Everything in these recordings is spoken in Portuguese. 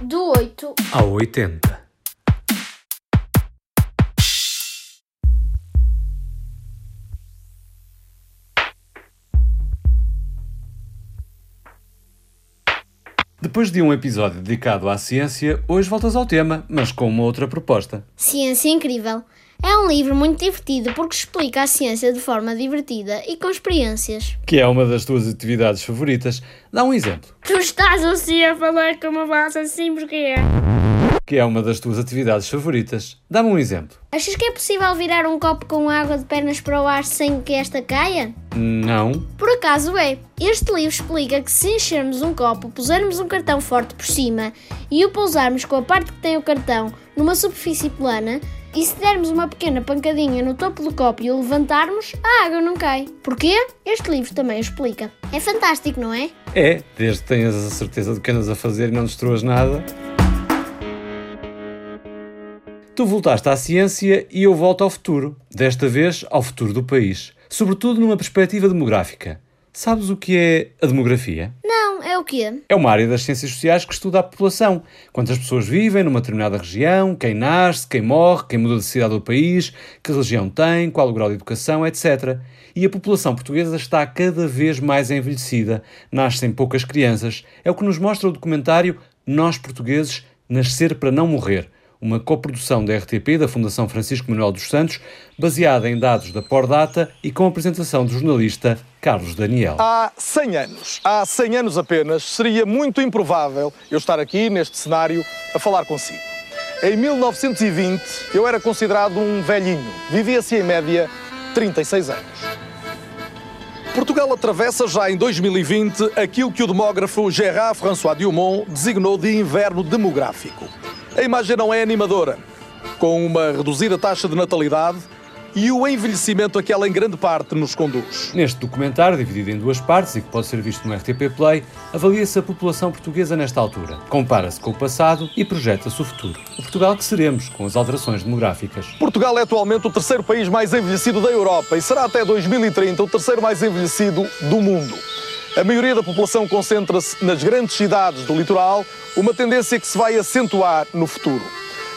Do 8 ao 80. Depois de um episódio dedicado à ciência, hoje voltas ao tema, mas com uma outra proposta. Ciência Incrível. É um livro muito divertido porque explica a ciência de forma divertida e com experiências. Que é uma das tuas atividades favoritas. Dá um exemplo. Tu estás assim a falar com uma voz assim porque Que é uma das tuas atividades favoritas. Dá-me um exemplo. Achas que é possível virar um copo com água de pernas para o ar sem que esta caia? Não. Por acaso é. Este livro explica que se enchermos um copo, pusermos um cartão forte por cima e o pousarmos com a parte que tem o cartão numa superfície plana, e se dermos uma pequena pancadinha no topo do copo e o levantarmos, a água não cai. Porquê? Este livro também o explica. É fantástico, não é? É, desde que tenhas a certeza do que andas a fazer e não destruas nada. Tu voltaste à ciência e eu volto ao futuro. Desta vez ao futuro do país. Sobretudo numa perspectiva demográfica. Sabes o que é a demografia? Não, é o quê? É uma área das ciências sociais que estuda a população. Quantas pessoas vivem numa determinada região, quem nasce, quem morre, quem muda de cidade do país, que religião tem, qual o grau de educação, etc. E a população portuguesa está cada vez mais envelhecida. Nascem poucas crianças. É o que nos mostra o documentário Nós Portugueses Nascer para Não Morrer uma coprodução da RTP da Fundação Francisco Manuel dos Santos, baseada em dados da Pordata e com a apresentação do jornalista Carlos Daniel. Há 100 anos, há 100 anos apenas, seria muito improvável eu estar aqui neste cenário a falar consigo. Em 1920, eu era considerado um velhinho. Vivia-se em média 36 anos. Portugal atravessa já em 2020 aquilo que o demógrafo Gerard François Dumont designou de inverno demográfico. A imagem não é animadora, com uma reduzida taxa de natalidade e o envelhecimento a que ela em grande parte nos conduz. Neste documentário, dividido em duas partes e que pode ser visto no RTP Play, avalia-se a população portuguesa nesta altura, compara-se com o passado e projeta-se o futuro. O Portugal que seremos, com as alterações demográficas. Portugal é atualmente o terceiro país mais envelhecido da Europa e será até 2030 o terceiro mais envelhecido do mundo. A maioria da população concentra-se nas grandes cidades do litoral, uma tendência que se vai acentuar no futuro.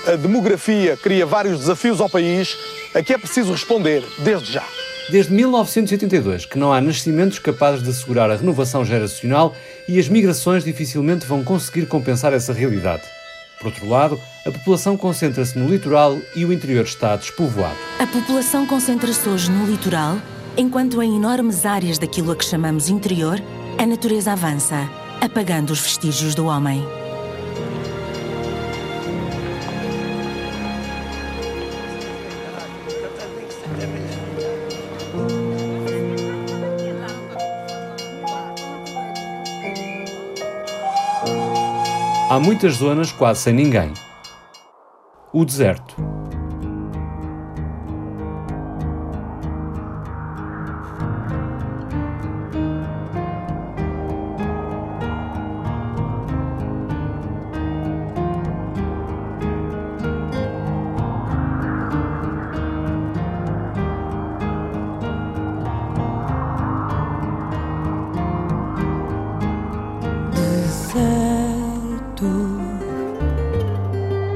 A demografia cria vários desafios ao país a que é preciso responder desde já. Desde 1982 que não há nascimentos capazes de assegurar a renovação geracional e as migrações dificilmente vão conseguir compensar essa realidade. Por outro lado, a população concentra-se no litoral e o interior está despovoado. A população concentra-se hoje no litoral, enquanto em enormes áreas daquilo a que chamamos interior, a natureza avança, apagando os vestígios do homem. Há muitas zonas quase sem ninguém. O deserto. Deserto,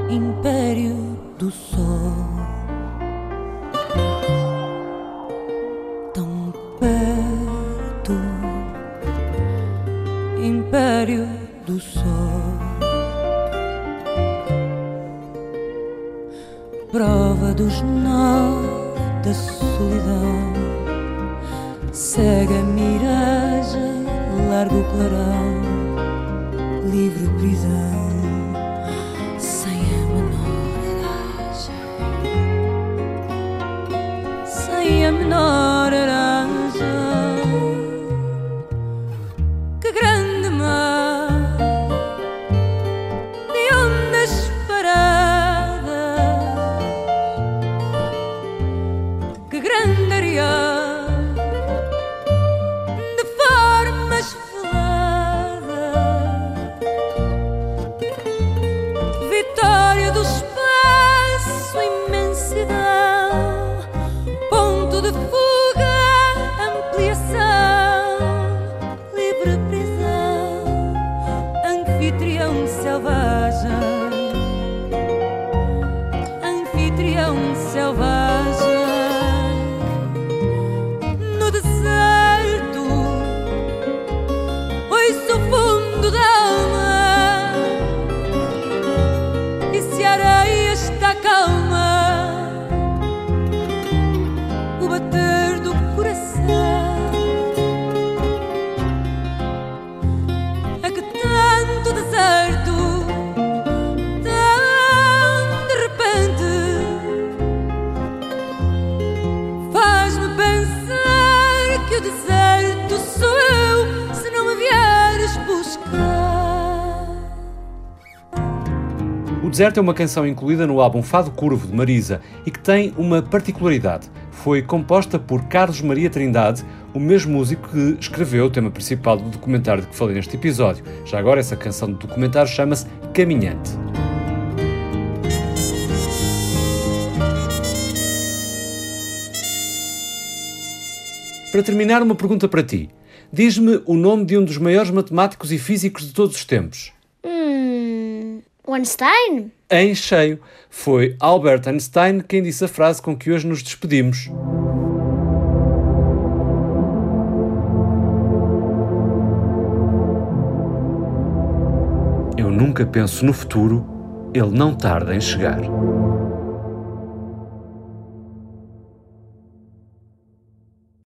império do sol, tão perto, império do sol, prova dos nove da solidão, cega miragem, largo clarão livre prisão. Sem a menor aragem sem a menor vitória do espaço, imensidão, ponto de fuga, ampliação, livre prisão, anfitrião selvagem, anfitrião selvagem, no deserto, pois sufo. Deserto é uma canção incluída no álbum Fado Curvo de Marisa e que tem uma particularidade. Foi composta por Carlos Maria Trindade, o mesmo músico que escreveu o tema principal do documentário de que falei neste episódio. Já agora, essa canção do documentário chama-se Caminhante. Para terminar, uma pergunta para ti. Diz-me o nome de um dos maiores matemáticos e físicos de todos os tempos. O Einstein? Em cheio, foi Albert Einstein quem disse a frase com que hoje nos despedimos. Eu nunca penso no futuro, ele não tarda em chegar.